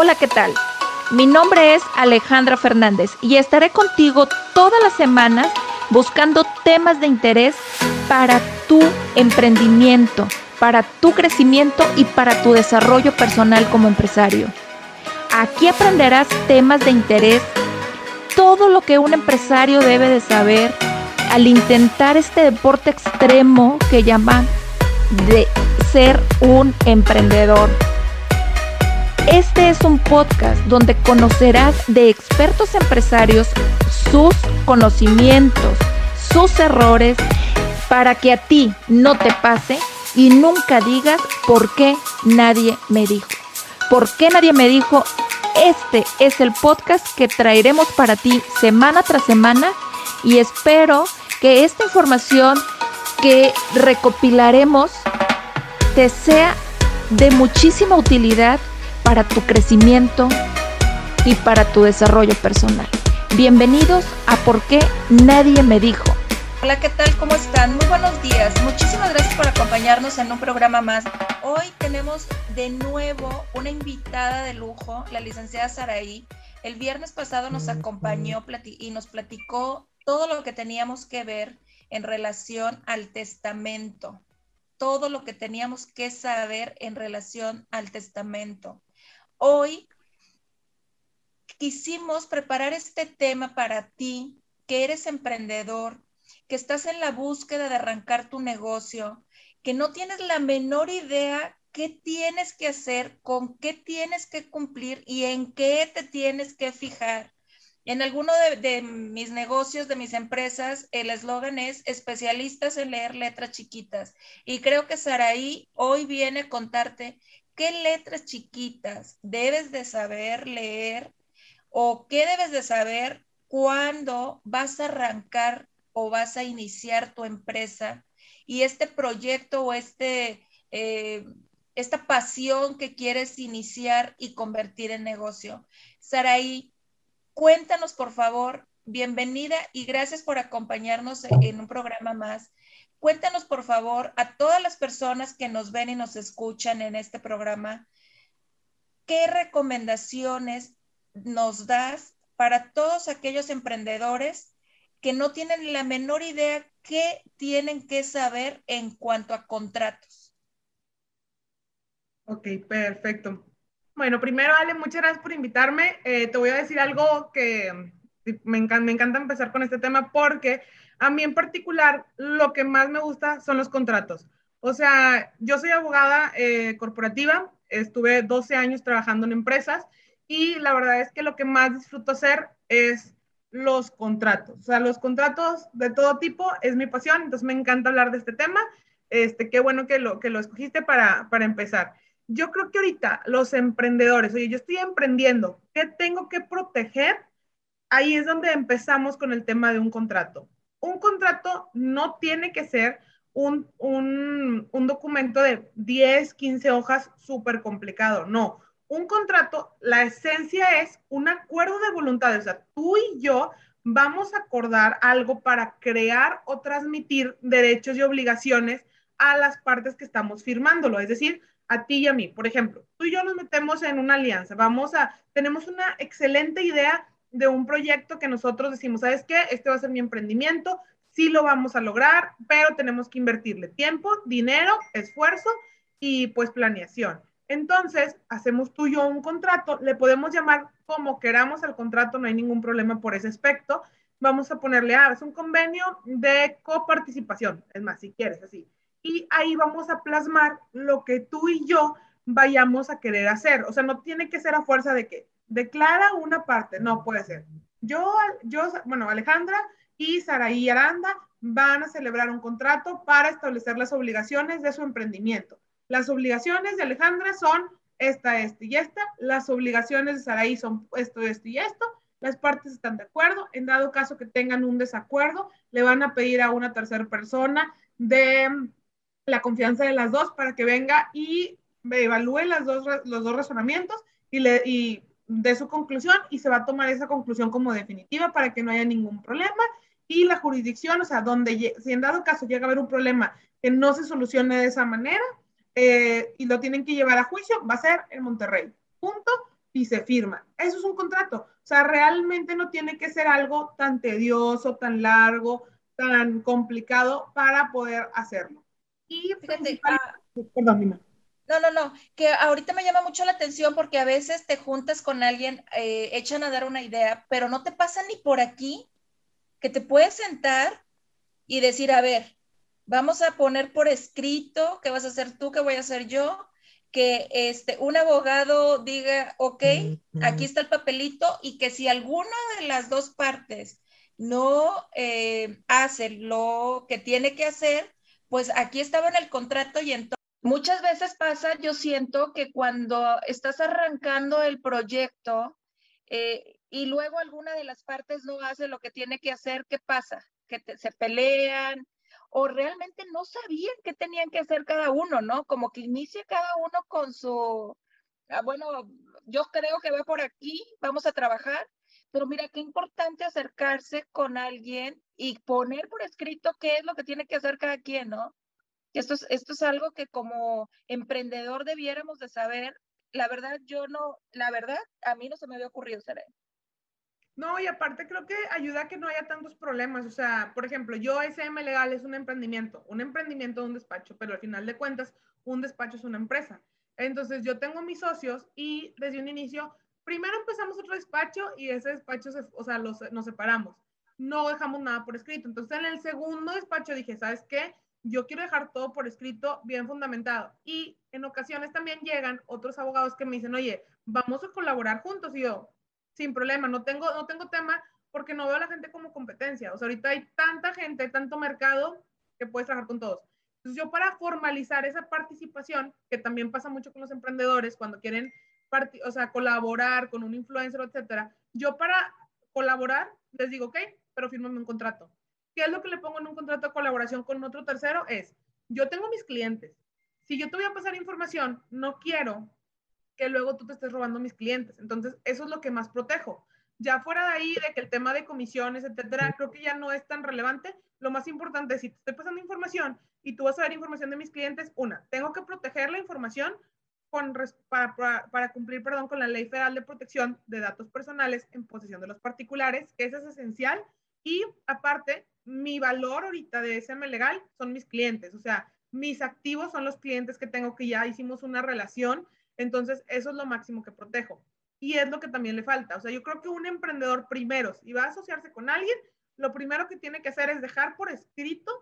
Hola, ¿qué tal? Mi nombre es Alejandra Fernández y estaré contigo todas las semanas buscando temas de interés para tu emprendimiento, para tu crecimiento y para tu desarrollo personal como empresario. Aquí aprenderás temas de interés, todo lo que un empresario debe de saber al intentar este deporte extremo que llaman de ser un emprendedor. Este es un podcast donde conocerás de expertos empresarios sus conocimientos, sus errores, para que a ti no te pase y nunca digas por qué nadie me dijo. ¿Por qué nadie me dijo? Este es el podcast que traeremos para ti semana tras semana y espero que esta información que recopilaremos te sea de muchísima utilidad para tu crecimiento y para tu desarrollo personal. Bienvenidos a Por qué Nadie Me Dijo. Hola, ¿qué tal? ¿Cómo están? Muy buenos días. Muchísimas gracias por acompañarnos en un programa más. Hoy tenemos de nuevo una invitada de lujo, la licenciada Saraí. El viernes pasado nos acompañó y nos platicó todo lo que teníamos que ver en relación al testamento, todo lo que teníamos que saber en relación al testamento hoy quisimos preparar este tema para ti, que eres emprendedor, que estás en la búsqueda de arrancar tu negocio, que no tienes la menor idea qué tienes que hacer, con qué tienes que cumplir y en qué te tienes que fijar. En alguno de, mis negocios, de mis empresas, el eslogan es especialistas en leer letras chiquitas. Y creo que Saraí hoy viene a contarte qué letras chiquitas debes de saber leer o qué debes de saber cuando vas a arrancar o vas a iniciar tu empresa y este proyecto o este, eh, esta pasión que quieres iniciar y convertir en negocio. Saraí, cuéntanos por favor, bienvenida y gracias por acompañarnos en un programa más. Cuéntanos, por favor, a todas las personas que nos ven y nos escuchan en este programa, ¿qué recomendaciones nos das para todos aquellos emprendedores que no tienen la menor idea qué tienen que saber en cuanto a contratos? Ok, perfecto. Bueno, primero, Ale, muchas gracias por invitarme. Eh, te voy a decir algo que me me encanta empezar con este tema porque a mí en particular, lo que más me gusta son los contratos. O sea, yo soy abogada eh, corporativa, estuve 12 años trabajando en empresas y la verdad es que lo que más disfruto hacer es los contratos. O sea, los contratos de todo tipo es mi pasión, entonces me encanta hablar de este tema. Este, qué bueno que lo, que lo escogiste para, para empezar. Yo creo que ahorita los emprendedores, oye, yo estoy emprendiendo, ¿qué tengo que proteger? Ahí es donde empezamos con el tema de un contrato un contrato no tiene que ser un, documento de 10, 15 hojas súper complicado, no. Un contrato, la esencia es un acuerdo de voluntades, o sea, tú y yo vamos a acordar algo para crear o transmitir derechos y obligaciones a las partes que estamos firmándolo, es decir, a ti y a mí. Por ejemplo, tú y yo nos metemos en una alianza, vamos a, tenemos una excelente idea de un proyecto que nosotros decimos, ¿sabes qué? Este va a ser mi emprendimiento, sí lo vamos a lograr, pero tenemos que invertirle tiempo, dinero, esfuerzo y pues planeación. Entonces, hacemos tú y yo un contrato, le podemos llamar como queramos al contrato, no hay ningún problema por ese aspecto. Vamos a ponerle, ah, es un convenio de coparticipación, es más, si quieres, así. Y ahí vamos a plasmar lo que tú y yo vayamos a querer hacer. O sea, no tiene que ser a fuerza de que declara una parte, no puede ser. Yo, yo, bueno, Alejandra y Saraí Aranda van a celebrar un contrato para establecer las obligaciones de su emprendimiento. Las obligaciones de Alejandra son esta, esta y esta. Las obligaciones de Saraí son esto, esto y esto. Las partes están de acuerdo. En dado caso que tengan un desacuerdo, le van a pedir a una tercera persona de la confianza de las dos para que venga y evalúe las dos, los dos razonamientos y, le, y de su conclusión y se va a tomar esa conclusión como definitiva para que no haya ningún problema. Y la jurisdicción, o sea, donde si en dado caso llega a haber un problema que no se solucione de esa manera eh, y lo tienen que llevar a juicio, va a ser en Monterrey. Punto. y se firma. Eso es un contrato. O sea, realmente no tiene que ser algo tan tedioso, tan largo, tan complicado para poder hacerlo. Y Fíjate, ah, perdón, dime. No, no, no, que ahorita me llama mucho la atención porque a veces te juntas con alguien, eh, echan a dar una idea, pero no te pasa ni por aquí que te puedes sentar y decir, a ver, vamos a poner por escrito qué vas a hacer tú, qué voy a hacer yo, que este, un abogado diga, ok, aquí está el papelito y que si alguna de las dos partes no eh, hace lo que tiene que hacer, pues aquí estaba en el contrato y entonces muchas veces pasa, yo siento que cuando estás arrancando el proyecto eh, y luego alguna de las partes no hace lo que tiene que hacer, ¿qué pasa? Que se pelean, o realmente no sabían qué tenían que hacer cada uno, ¿no? Como que inicia cada uno con su, ah, bueno, yo creo que va por aquí, vamos a trabajar, pero mira, qué importante acercarse con alguien y poner por escrito qué es lo que tiene que hacer cada quien, ¿no? Esto es, esto es algo que como emprendedor debiéramos de saber. La verdad, yo no, la verdad, a mí no se me había ocurrido hacer eso. No, y aparte creo que ayuda a que no haya tantos problemas. O sea, por ejemplo, yo SM Legal es un emprendimiento, un emprendimiento de un despacho, pero al final de cuentas, un despacho es una empresa. Entonces, yo tengo mis socios y desde un inicio, primero empezamos otro despacho y ese despacho, o sea, los, nos separamos. No dejamos nada por escrito. Entonces, en el segundo despacho dije, ¿sabes qué? Yo quiero dejar todo por escrito bien fundamentado. Y en ocasiones también llegan otros abogados que me dicen, oye, vamos a colaborar juntos. Y yo, sin problema, no tengo, no tengo tema porque no veo a la gente como competencia. O sea, ahorita hay tanta gente, tanto mercado que puedes trabajar con todos. Entonces, yo para formalizar esa participación, que también pasa mucho con los emprendedores cuando quieren, o sea, colaborar con un influencer, etcétera, yo para colaborar les digo, ok, pero fírmame un contrato. ¿Qué es lo que le pongo en un contrato de colaboración con otro tercero? Es, yo tengo mis clientes. Si yo te voy a pasar información, no quiero que luego tú te estés robando mis clientes. Entonces, eso es lo que más protejo. Ya fuera de ahí, de que el tema de comisiones, etcétera, creo que ya no es tan relevante. Lo más importante es si te estoy pasando información y tú vas a ver información de mis clientes, una, tengo que proteger la información con, para, para, cumplir perdón, con la Ley Federal de Protección de Datos Personales en posesión de los particulares, que eso es esencial. Y aparte, mi valor ahorita de SM legal son mis clientes, o sea, mis activos son los clientes que tengo que ya hicimos una relación entonces, eso es lo máximo que protejo. Y es lo que también le falta. O sea, yo creo que un emprendedor primero, si va a asociarse con alguien, lo primero que tiene que hacer es dejar por escrito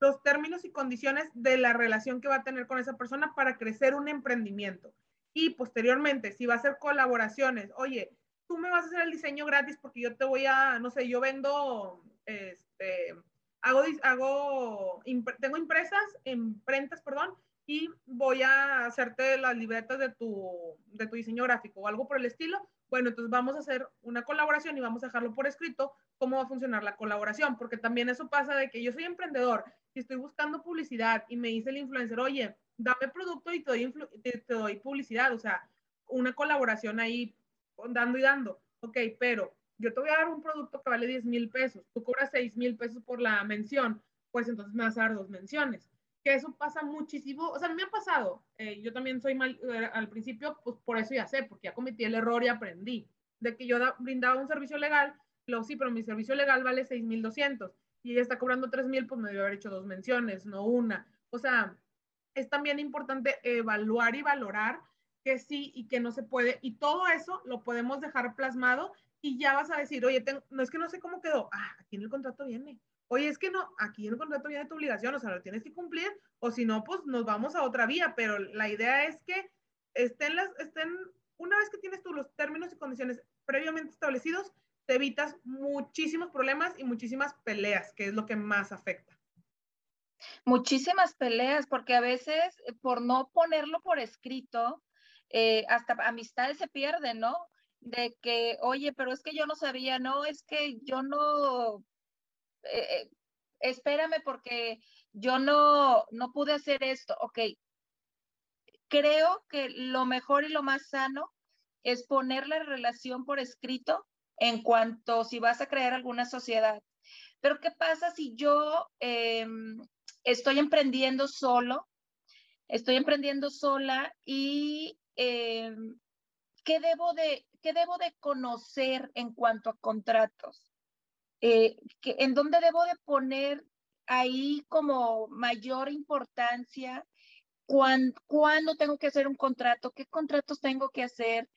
los términos y condiciones de la relación que va a tener con esa persona para crecer un emprendimiento. Y posteriormente, si va a hacer colaboraciones, oye, tú me vas a hacer el diseño gratis porque yo te voy a, no sé, yo vendo, este, hago, hago, tengo impresas, imprentas, perdón, y voy a hacerte las libretas de tu, de tu diseño gráfico o algo por el estilo. Bueno, entonces vamos a hacer una colaboración y vamos a dejarlo por escrito cómo va a funcionar la colaboración, porque también eso pasa de que yo soy emprendedor y estoy buscando publicidad y me dice el influencer, oye, dame producto y te doy, te, doy publicidad, o sea, una colaboración ahí dando y dando. Ok, pero yo te voy a dar un producto que vale 10 mil pesos, tú cobras 6 mil pesos por la mención, pues entonces me vas a dar dos menciones que eso pasa muchísimo, o sea, me ha pasado, eh, yo también soy mal, eh, al principio, pues por eso ya sé, porque ya cometí el error y aprendí, de que yo brindaba un servicio legal, lo sí, pero mi servicio legal vale 6,200 y ella está cobrando 3,000, pues me debe haber hecho dos menciones, no una. O sea, es también importante evaluar y valorar que sí y que no se puede, y todo eso lo podemos dejar plasmado y ya vas a decir, oye, no es que no sé cómo quedó, ah, aquí en el contrato viene, Oye, es que no, aquí en el contrato viene tu obligación, o sea, lo tienes que cumplir, o si no, pues nos vamos a otra vía, pero la idea es que estén las, estén, una vez que tienes tú los términos y condiciones previamente establecidos, te evitas muchísimos problemas y muchísimas peleas, que es lo que más afecta. Muchísimas peleas, porque a veces eh, por no ponerlo por escrito, eh, hasta amistades se pierden, ¿no? De que, oye, pero es que yo no sabía, no, es que yo no eh, espérame porque yo no, no pude hacer esto. Ok, creo que lo mejor y lo más sano es poner la relación por escrito en cuanto si vas a crear alguna sociedad. Pero ¿qué pasa si yo em, estoy emprendiendo solo? Estoy emprendiendo sola y em, ¿qué debo de, qué debo de conocer en cuanto a contratos? Eh, ¿En dónde debo de poner ahí como mayor importancia? ¿Cuándo, ¿Cuándo tengo que hacer un contrato? ¿Qué contratos tengo que hacer?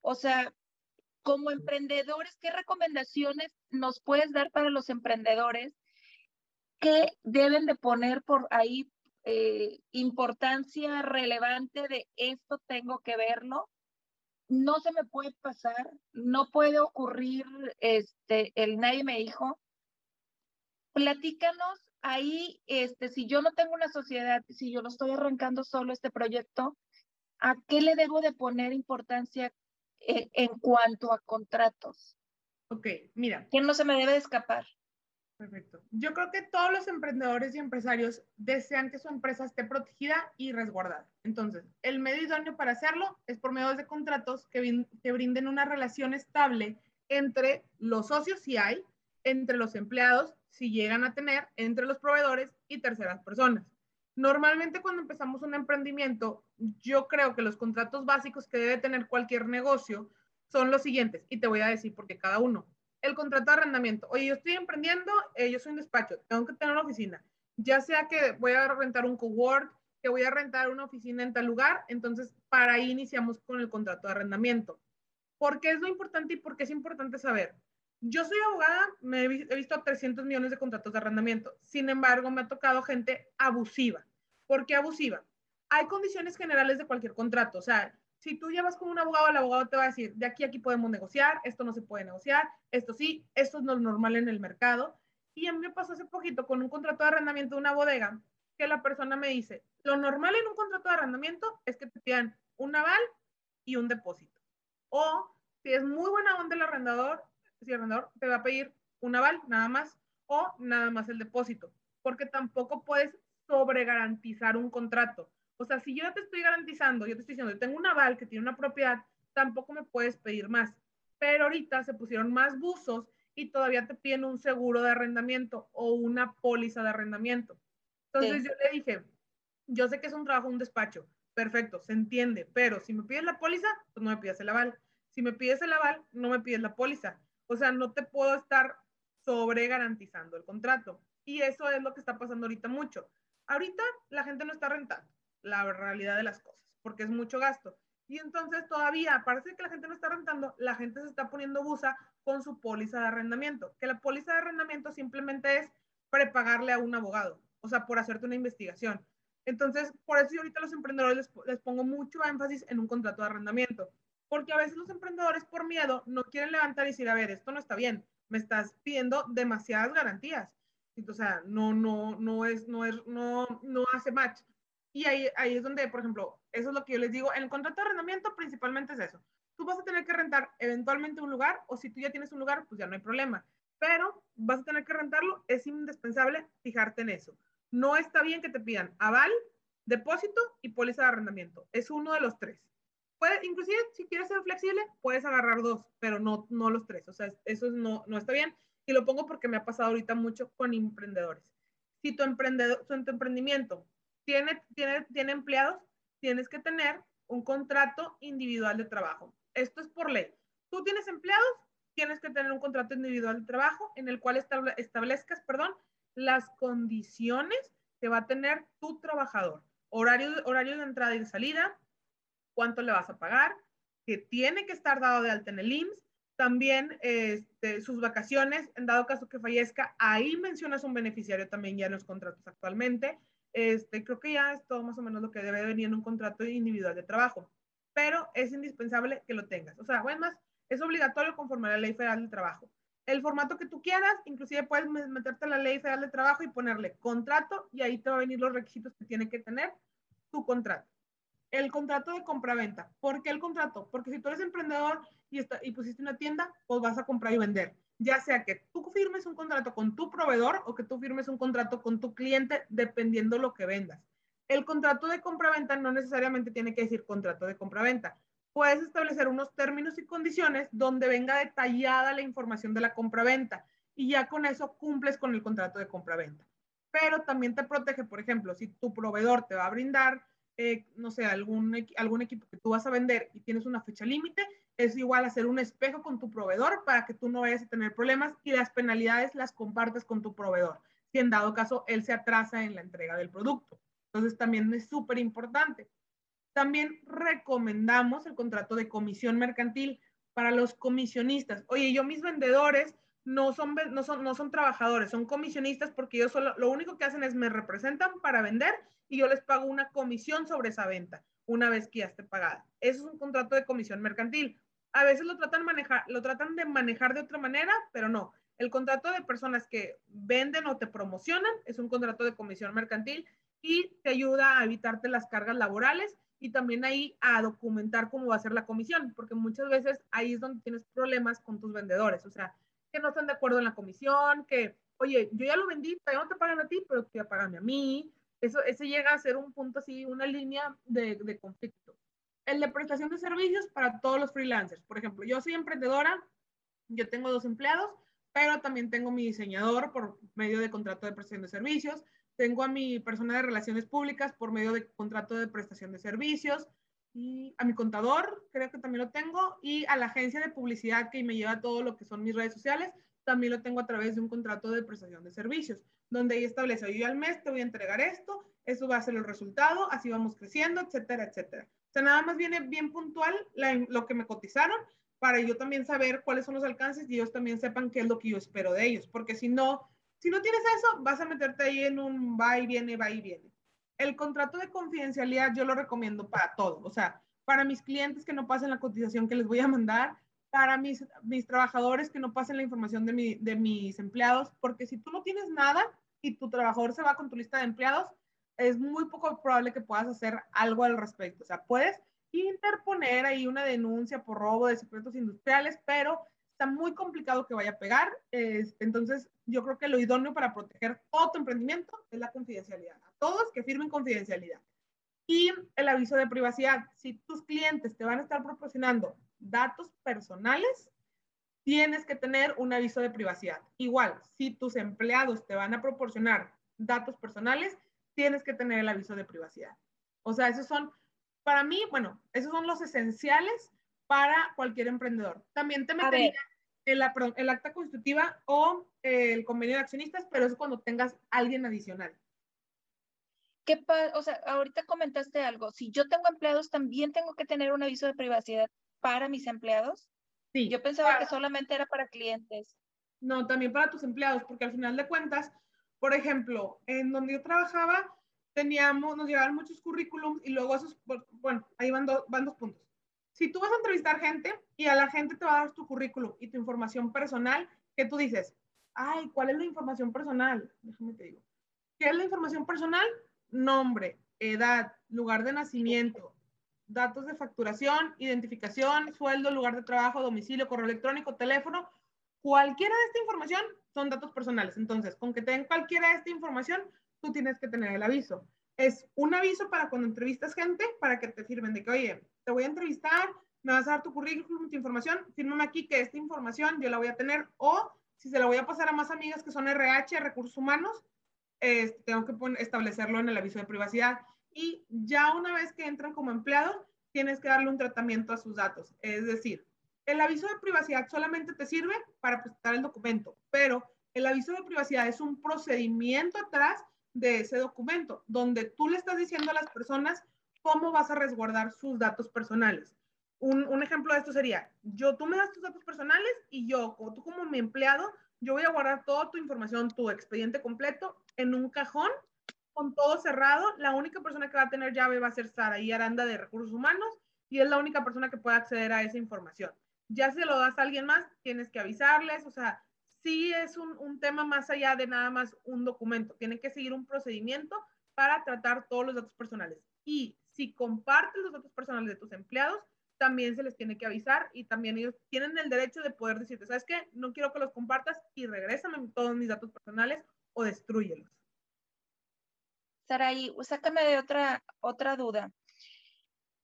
O sea, como emprendedores, ¿qué recomendaciones nos puedes dar para los emprendedores que deben de poner por ahí eh, importancia relevante de esto tengo que verlo? No se me puede pasar, no puede ocurrir, este, el nadie me dijo. Platícanos ahí, este, si yo no tengo una sociedad, si yo lo estoy arrancando solo este proyecto, ¿a qué le debo de poner importancia eh, en cuanto a contratos? Ok, mira. ¿Quién no se me debe de escapar? Perfecto. Yo creo que todos los emprendedores y empresarios desean que su empresa esté protegida y resguardada. Entonces, el medio idóneo para hacerlo es por medio de contratos que, que brinden una relación estable entre los socios, si hay, entre los empleados, si llegan a tener, entre los proveedores y terceras personas. Normalmente cuando empezamos un emprendimiento, yo creo que los contratos básicos que debe tener cualquier negocio son los siguientes, y te voy a decir por qué cada uno el contrato de arrendamiento. Oye, yo estoy emprendiendo, eh, yo soy un despacho, tengo que tener una oficina. Ya sea que voy a rentar un cowork, que voy a rentar una oficina en tal lugar, entonces para ahí iniciamos con el contrato de arrendamiento. ¿Por qué es lo importante y por qué es importante saber? Yo soy abogada, me he visto 300 millones de contratos de arrendamiento. Sin embargo, me ha tocado gente abusiva. ¿Por qué abusiva? Hay condiciones generales de cualquier contrato. O sea, si tú llevas con un abogado, el abogado te va a decir, de aquí a aquí podemos negociar, esto no se puede negociar, esto sí, esto es lo normal en el mercado. Y a mí me pasó hace poquito con un contrato de arrendamiento de una bodega, que la persona me dice, lo normal en un contrato de arrendamiento es que te pidan un aval y un depósito. O si es muy buena onda el arrendador, si el arrendador te va a pedir un aval nada más o nada más el depósito, porque tampoco puedes sobregarantizar un contrato. O sea, si yo te estoy garantizando, yo te estoy diciendo, yo tengo un aval que tiene una propiedad, tampoco me puedes pedir más. Pero ahorita se pusieron más buzos y todavía te piden un seguro de arrendamiento o una póliza de arrendamiento. Entonces yo le dije, yo sé que es un trabajo, un despacho, perfecto, se entiende, pero si me pides la póliza, pues no me pides el aval. Si me pides el aval, no me pides la póliza. O sea, no te puedo estar sobre garantizando el contrato. Y eso es lo que está pasando ahorita mucho. Ahorita la gente no está rentando la realidad de las cosas, porque es mucho gasto. Y entonces todavía, parece que la gente no está rentando, la gente se está poniendo busa con su póliza de arrendamiento, que la póliza de arrendamiento simplemente es prepagarle a un abogado, o sea, por hacerte una investigación. Entonces, por eso yo ahorita los emprendedores les, les pongo mucho énfasis en un contrato de arrendamiento, porque a veces los emprendedores por miedo no quieren levantar y decir, a ver, esto no está bien, me estás pidiendo demasiadas garantías. O sea, no, no, no es, no es, no, no hace match. Y ahí, ahí es donde, por ejemplo, eso es lo que yo les digo, en el contrato de arrendamiento principalmente es eso. Tú vas a tener que rentar eventualmente un lugar o si tú ya tienes un lugar, pues ya no hay problema. Pero vas a tener que rentarlo, es indispensable fijarte en eso. No está bien que te pidan aval, depósito y póliza de arrendamiento. Es uno de los tres. Puede, inclusive, si quieres ser flexible, puedes agarrar dos, pero no, no los tres. O sea, eso no, no está bien. Y lo pongo porque me ha pasado ahorita mucho con emprendedores. Si tu, emprendedor, tu emprendimiento tiene, tiene, tiene empleados, tienes que tener un contrato individual de trabajo. Esto es por ley. Tú tienes empleados, tienes que tener un contrato individual de trabajo en el cual establezcas, perdón, las condiciones que va a tener tu trabajador. Horario, horario de entrada y salida, cuánto le vas a pagar, que tiene que estar dado de alta en el IMSS, también este, sus vacaciones, en dado caso que fallezca, ahí mencionas un beneficiario también ya en los contratos actualmente, este, creo que ya es todo más o menos lo que debe venir en un contrato individual de trabajo, pero es indispensable que lo tengas. O sea, además, es obligatorio conforme a la ley federal del trabajo. El formato que tú quieras, inclusive puedes meterte a la ley federal de trabajo y ponerle contrato y ahí te va a venir los requisitos que tiene que tener tu contrato. El contrato de compra-venta. ¿Por qué el contrato? Porque si tú eres emprendedor y, está, y pusiste una tienda, pues vas a comprar y vender ya sea que tú firmes un contrato con tu proveedor o que tú firmes un contrato con tu cliente, dependiendo lo que vendas. El contrato de compra-venta no necesariamente tiene que decir contrato de compra-venta. Puedes establecer unos términos y condiciones donde venga detallada la información de la compra-venta y ya con eso cumples con el contrato de compra-venta. Pero también te protege, por ejemplo, si tu proveedor te va a brindar eh, no sé, algún, algún equipo que tú vas a vender y tienes una fecha límite, es igual hacer un espejo con tu proveedor para que tú no vayas a tener problemas y las penalidades las compartes con tu proveedor, si en dado caso él se atrasa en la entrega del producto. Entonces también es súper importante. También recomendamos el contrato de comisión mercantil para los comisionistas. Oye, yo mis vendedores no son, no son, no son trabajadores, son comisionistas porque ellos solo, lo único que hacen es me representan para vender y yo les pago una comisión sobre esa venta una vez que ya esté pagada. Eso es un contrato de comisión mercantil. A veces lo tratan, de manejar de otra manera, pero no. El contrato de personas que venden o te promocionan es un contrato de comisión mercantil y te ayuda a evitarte las cargas laborales y también ahí a documentar cómo va a ser la comisión, porque muchas veces ahí es donde tienes problemas con tus vendedores, o sea, que no están de acuerdo en la comisión, que, oye, yo ya lo vendí, ya no te pagan a ti, pero tú ya a mí. Eso, ese llega a ser un punto así, una línea de conflicto. El de prestación de servicios para todos los freelancers. Por ejemplo, yo soy emprendedora, yo tengo dos empleados, pero también tengo mi diseñador por medio de contrato de prestación de servicios, tengo a mi persona de relaciones públicas por medio de contrato de prestación de servicios, y a mi contador, creo que también lo tengo, y a la agencia de publicidad que me lleva todo lo que son mis redes sociales, también lo tengo a través de un contrato de prestación de servicios, donde ahí establece, yo al mes te voy a entregar esto, eso va a ser el resultado, así vamos creciendo, etcétera, etcétera. O sea, nada más viene bien puntual lo que me cotizaron para yo también saber cuáles son los alcances y ellos también sepan qué es lo que yo espero de ellos, porque si no, si no tienes eso, vas a meterte ahí en un va y viene, va y viene. El contrato de confidencialidad yo lo recomiendo para todo, o sea, para mis clientes que no pasen la cotización que les voy a mandar, para mis, mis trabajadores que no pasen la información de, mi, de mis empleados, porque si tú no tienes nada y tu trabajador se va con tu lista de empleados, es muy poco probable que puedas hacer algo al respecto. O sea, puedes interponer ahí una denuncia por robo de secretos industriales, pero está muy complicado que vaya a pegar. entonces, yo creo que lo idóneo para proteger todo tu emprendimiento es la confidencialidad. A todos que firmen confidencialidad. Y el aviso de privacidad. Si tus clientes te van a estar proporcionando datos personales, tienes que tener un aviso de privacidad. Igual, si tus empleados te van a proporcionar datos personales, tienes que tener el aviso de privacidad. O sea, esos son, para mí, bueno, esos son los esenciales para cualquier emprendedor. También te metería el, el, acta constitutiva o el convenio de accionistas, pero es cuando tengas alguien adicional. ¿Qué o sea, ahorita comentaste algo. Si yo tengo empleados, también tengo que tener un aviso de privacidad para mis empleados. Sí. Yo pensaba que solamente era para clientes. No, también para tus empleados, porque al final de cuentas, por ejemplo, en donde yo trabajaba, teníamos, nos llevaban muchos currículums y luego esos, bueno, ahí van, van dos puntos si tú vas a entrevistar gente y a la gente te va a dar tu currículum y tu información personal, que tú dices, ay, ¿cuál es la información personal? Déjame te digo. ¿Qué es la información personal? Nombre, edad, lugar de nacimiento, datos de facturación, identificación, sueldo, lugar de trabajo, domicilio, correo electrónico, teléfono. Cualquiera de esta información son datos personales. Entonces, con que tengan cualquiera de esta información, tú tienes que tener el aviso. Es un aviso para cuando entrevistas gente, para que te firmen de que, oye, te voy a entrevistar, me vas a dar tu currículum, tu información, fírmame aquí que esta información yo la voy a tener o si se la voy a pasar a más amigas que son RH, recursos humanos, tengo que establecerlo en el aviso de privacidad. Y ya una vez que entran como empleados, tienes que darle un tratamiento a sus datos. Es decir, el aviso de privacidad solamente te sirve para presentar el documento, pero el aviso de privacidad es un procedimiento atrás de ese documento, donde tú le estás diciendo a las personas cómo vas a resguardar sus datos personales. Un, ejemplo de esto sería, yo, tú me das tus datos personales y yo, tú como mi empleado, yo voy a guardar toda tu información, tu expediente completo en un cajón con todo cerrado. La única persona que va a tener llave va a ser Sara y Aranda de Recursos Humanos y es la única persona que puede acceder a esa información. Ya si lo das a alguien más, tienes que avisarles, o sea, sí es un, tema más allá de nada más un documento. Tiene que seguir un procedimiento para tratar todos los datos personales. Y si compartes los datos personales de tus empleados, también se les tiene que avisar y también ellos tienen el derecho de poder decirte, ¿sabes qué? No quiero que los compartas y regrésame todos mis datos personales o destruyelos. Saraí, sácame de otra, otra duda.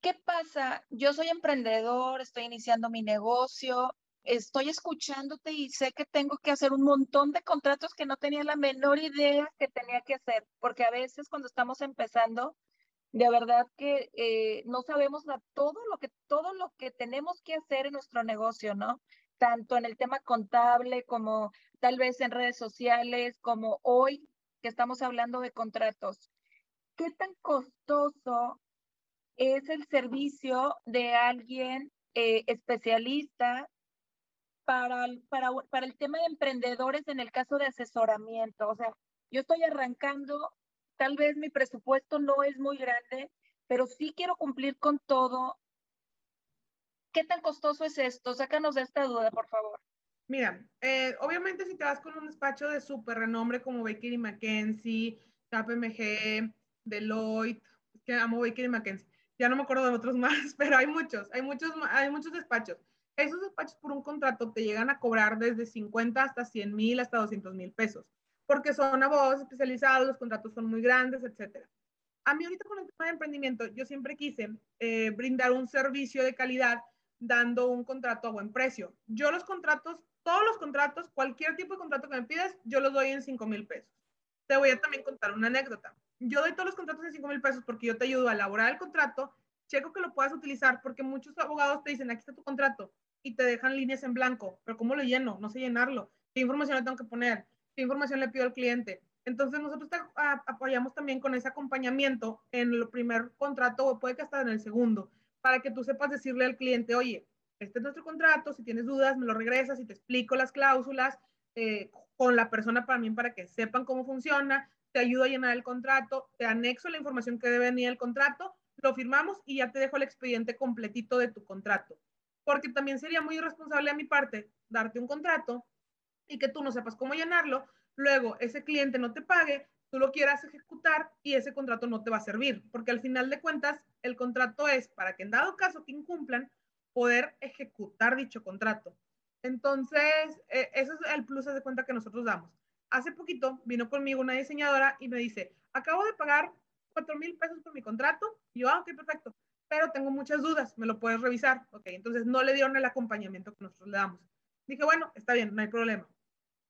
¿Qué pasa? Yo soy emprendedor, estoy iniciando mi negocio, estoy escuchándote y sé que tengo que hacer un montón de contratos que no tenía la menor idea que tenía que hacer, porque a veces cuando estamos empezando De verdad que eh, no sabemos todo lo que todo lo que tenemos que hacer en nuestro negocio, ¿no? Tanto en el tema contable como tal vez en redes sociales, como hoy que estamos hablando de contratos. ¿Qué tan costoso es el servicio de alguien eh, especialista para, para, para el tema de emprendedores en el caso de asesoramiento? O sea, yo estoy arrancando, tal vez mi presupuesto no es muy grande, pero sí quiero cumplir con todo. ¿Qué tan costoso es esto? Sácanos de esta duda, por favor. Mira, eh, obviamente si te vas con un despacho de súper renombre como Baker y McKenzie, KPMG, Deloitte, que amo Baker y McKenzie, ya no me acuerdo de otros más, pero hay muchos, hay muchos, hay muchos despachos. Esos despachos por un contrato te llegan a cobrar desde 50 hasta 100 mil, hasta 200 mil pesos, porque son abogados especializados, los contratos son muy grandes, etcétera. A mí ahorita con el tema de emprendimiento, yo siempre quise eh, brindar un servicio de calidad dando un contrato a buen precio. Yo los contratos, todos los contratos, cualquier tipo de contrato que me pidas, yo los doy en 5 mil pesos. Te voy a también contar una anécdota yo doy todos los contratos en 5 mil pesos porque yo te ayudo a elaborar el contrato, checo que lo puedas utilizar porque muchos abogados te dicen, aquí está tu contrato y te dejan líneas en blanco, pero ¿cómo lo lleno? No sé llenarlo. ¿Qué información le tengo que poner? ¿Qué información le pido al cliente? Entonces nosotros te apoyamos también con ese acompañamiento en el primer contrato o puede que hasta en el segundo, para que tú sepas decirle al cliente, oye, este es nuestro contrato, si tienes dudas me lo regresas y te explico las cláusulas eh, con la persona mí para que sepan cómo funciona, te ayudo a llenar el contrato, te anexo la información que debe venir el contrato, lo firmamos y ya te dejo el expediente completito de tu contrato. Porque también sería muy irresponsable a mi parte darte un contrato y que tú no sepas cómo llenarlo, luego ese cliente no te pague, tú lo quieras ejecutar y ese contrato no te va a servir, porque al final de cuentas el contrato es para que en dado caso que incumplan, poder ejecutar dicho contrato. Entonces, e, ese es el plus de cuenta que nosotros damos hace poquito vino conmigo una diseñadora y me dice, acabo de pagar 4 mil pesos por mi contrato. Y yo, ah, ok, perfecto, pero tengo muchas dudas, me lo puedes revisar. Ok, entonces no le dieron el acompañamiento que nosotros le damos. Dije, bueno, está bien, no hay problema.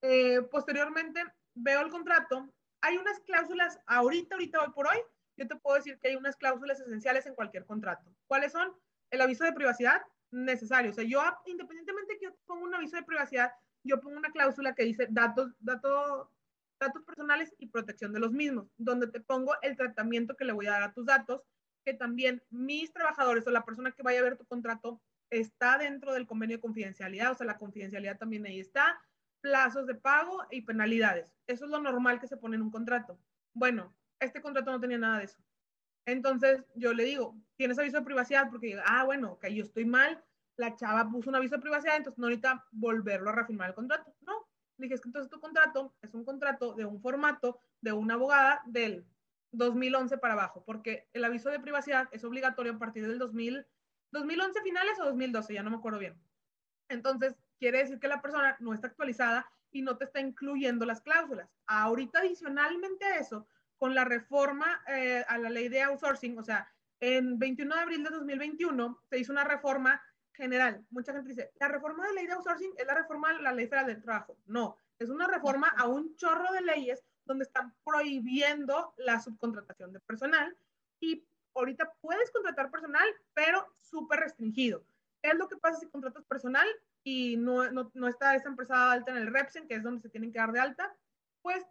Eh, posteriormente veo el contrato, hay unas cláusulas, ahorita, ahorita, hoy por hoy, yo te puedo decir que hay unas cláusulas esenciales en cualquier contrato. ¿Cuáles son? El aviso de privacidad necesario. O sea, yo independientemente que yo ponga un aviso de privacidad, yo pongo una cláusula que dice datos, datos, datos personales y protección de los mismos, donde te pongo el tratamiento que le voy a dar a tus datos, que también mis trabajadores o la persona que vaya a ver tu contrato está dentro del convenio de confidencialidad, o sea, la confidencialidad también ahí está, plazos de pago y penalidades. Eso es lo normal que se pone en un contrato. Bueno, este contrato no tenía nada de eso. Entonces yo le digo, ¿tienes aviso de privacidad? Porque, ah, bueno, que yo estoy mal, la chava puso un aviso de privacidad, entonces no necesita volverlo a reafirmar el contrato. No, dije, es que entonces tu contrato es un contrato de un formato de una abogada del 2011 para abajo, porque el aviso de privacidad es obligatorio a partir del 2000, 2011 finales o 2012, ya no me acuerdo bien. Entonces, quiere decir que la persona no está actualizada y no te está incluyendo las cláusulas. Ahorita, adicionalmente a eso, con la reforma eh, a la ley de outsourcing, o sea, en 21 de abril de 2021 se hizo una reforma general. Mucha gente dice, la reforma de ley de outsourcing es la reforma de la ley federal del trabajo. No, es una reforma a un chorro de leyes donde están prohibiendo la subcontratación de personal y ahorita puedes contratar personal, pero súper restringido. ¿Qué es lo que pasa si contratas personal y no, no, no, está esa empresa alta en el REPSEN, que es donde se tienen que dar de alta? Pues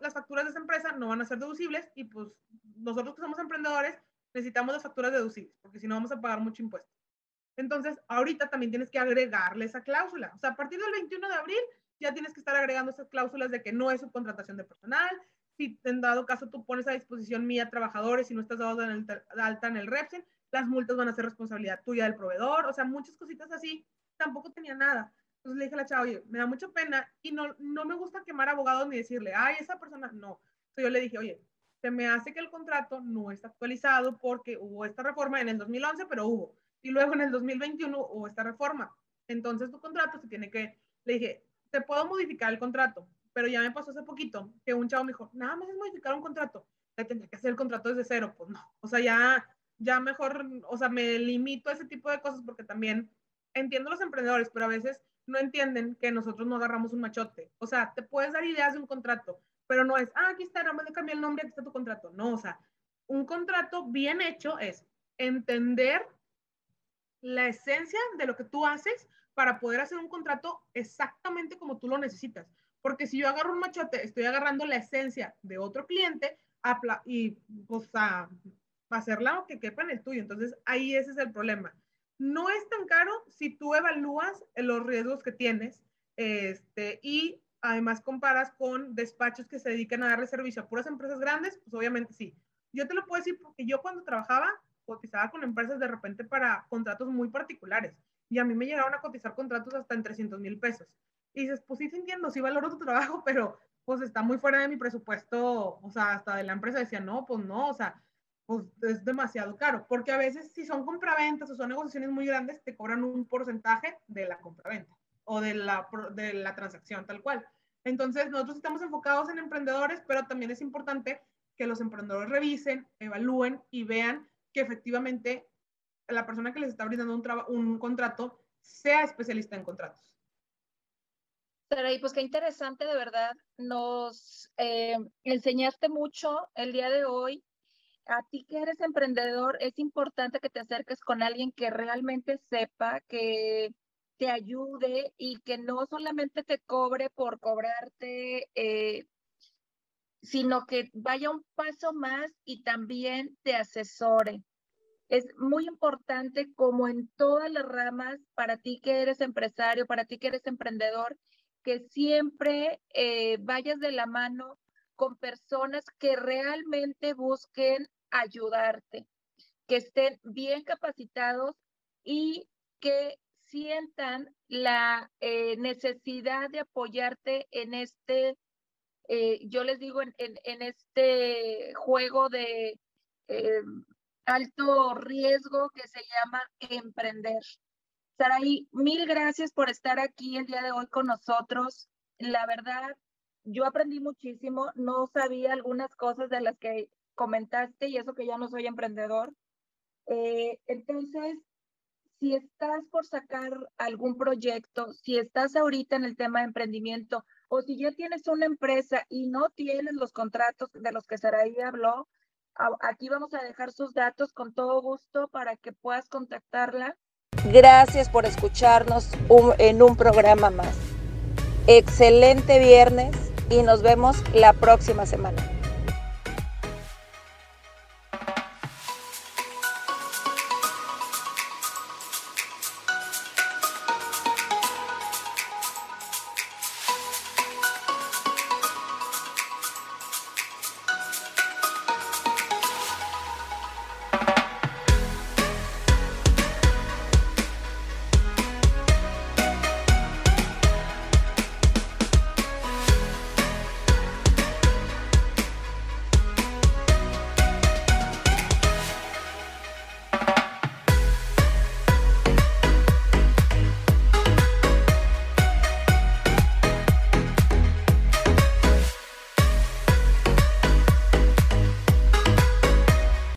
las facturas de esa empresa no van a ser deducibles y pues nosotros que somos emprendedores necesitamos las facturas deducibles, porque si no vamos a pagar mucho impuesto. Entonces, ahorita también tienes que agregarle esa cláusula. O sea, a partir del 21 de abril ya tienes que estar agregando esas cláusulas de que no es subcontratación de personal. Si en dado caso tú pones a disposición mía trabajadores y no estás dado en el, alta en el REPSEN, las multas van a ser responsabilidad tuya del proveedor. O sea, muchas cositas así. Tampoco tenía nada. Entonces le dije a la chava, oye, me da mucha pena y no, no me gusta quemar abogados ni decirle, ay, esa persona, no. Entonces yo le dije, oye, se me hace que el contrato no está actualizado porque hubo esta reforma en el 2011, pero hubo y luego en el 2021 hubo esta reforma. Entonces tu contrato se tiene que, le dije, te puedo modificar el contrato, pero ya me pasó hace poquito que un chavo me dijo, nada más es modificar un contrato, le tendría que hacer el contrato desde cero, pues no, o sea, ya, ya mejor, o sea, me limito a ese tipo de cosas porque también entiendo los emprendedores, pero a veces no entienden que nosotros no agarramos un machote, o sea, te puedes dar ideas de un contrato, pero no es, ah, aquí está, nada más le cambié el nombre, aquí está tu contrato, no, o sea, un contrato bien hecho es entender la esencia de lo que tú haces para poder hacer un contrato exactamente como tú lo necesitas. Porque si yo agarro un machote, estoy agarrando la esencia de otro cliente y pues, a, hacerla o que quepa en el tuyo. Entonces, ahí ese es el problema. No es tan caro si tú evalúas los riesgos que tienes este, y además comparas con despachos que se dedican a darle servicio a puras empresas grandes, pues obviamente sí. Yo te lo puedo decir porque yo cuando trabajaba, cotizaba con empresas de repente para contratos muy particulares y a mí me llegaron a cotizar contratos hasta en 300 mil pesos. Y dices, pues sí, entiendo, sí valoro tu trabajo, pero pues está muy fuera de mi presupuesto, o sea, hasta de la empresa decía, no, pues no, o sea, pues es demasiado caro, porque a veces si son compraventas o son negociaciones muy grandes, te cobran un porcentaje de la compraventa o de la, de la transacción tal cual. Entonces, nosotros estamos enfocados en emprendedores, pero también es importante que los emprendedores revisen, evalúen y vean que efectivamente la persona que les está brindando un, un contrato sea especialista en contratos. y pues qué interesante, de verdad. Nos eh, enseñaste mucho el día de hoy. A ti que eres emprendedor, es importante que te acerques con alguien que realmente sepa, que te ayude y que no solamente te cobre por cobrarte, eh, sino que vaya un paso más y también te asesore. Es muy importante, como en todas las ramas, para ti que eres empresario, para ti que eres emprendedor, que siempre eh, vayas de la mano con personas que realmente busquen ayudarte, que estén bien capacitados y que sientan la eh, necesidad de apoyarte en este, eh, yo les digo, en, este juego de alto riesgo que se llama emprender. Saraí, mil gracias por estar aquí el día de hoy con nosotros. La verdad, yo aprendí muchísimo, no sabía algunas cosas de las que comentaste y eso que ya no soy emprendedor. Eh, entonces, si estás por sacar algún proyecto, si estás ahorita en el tema de emprendimiento o si ya tienes una empresa y no tienes los contratos de los que Saraí habló, Aquí vamos a dejar sus datos con todo gusto para que puedas contactarla. Gracias por escucharnos en un programa más. Excelente viernes y nos vemos la próxima semana.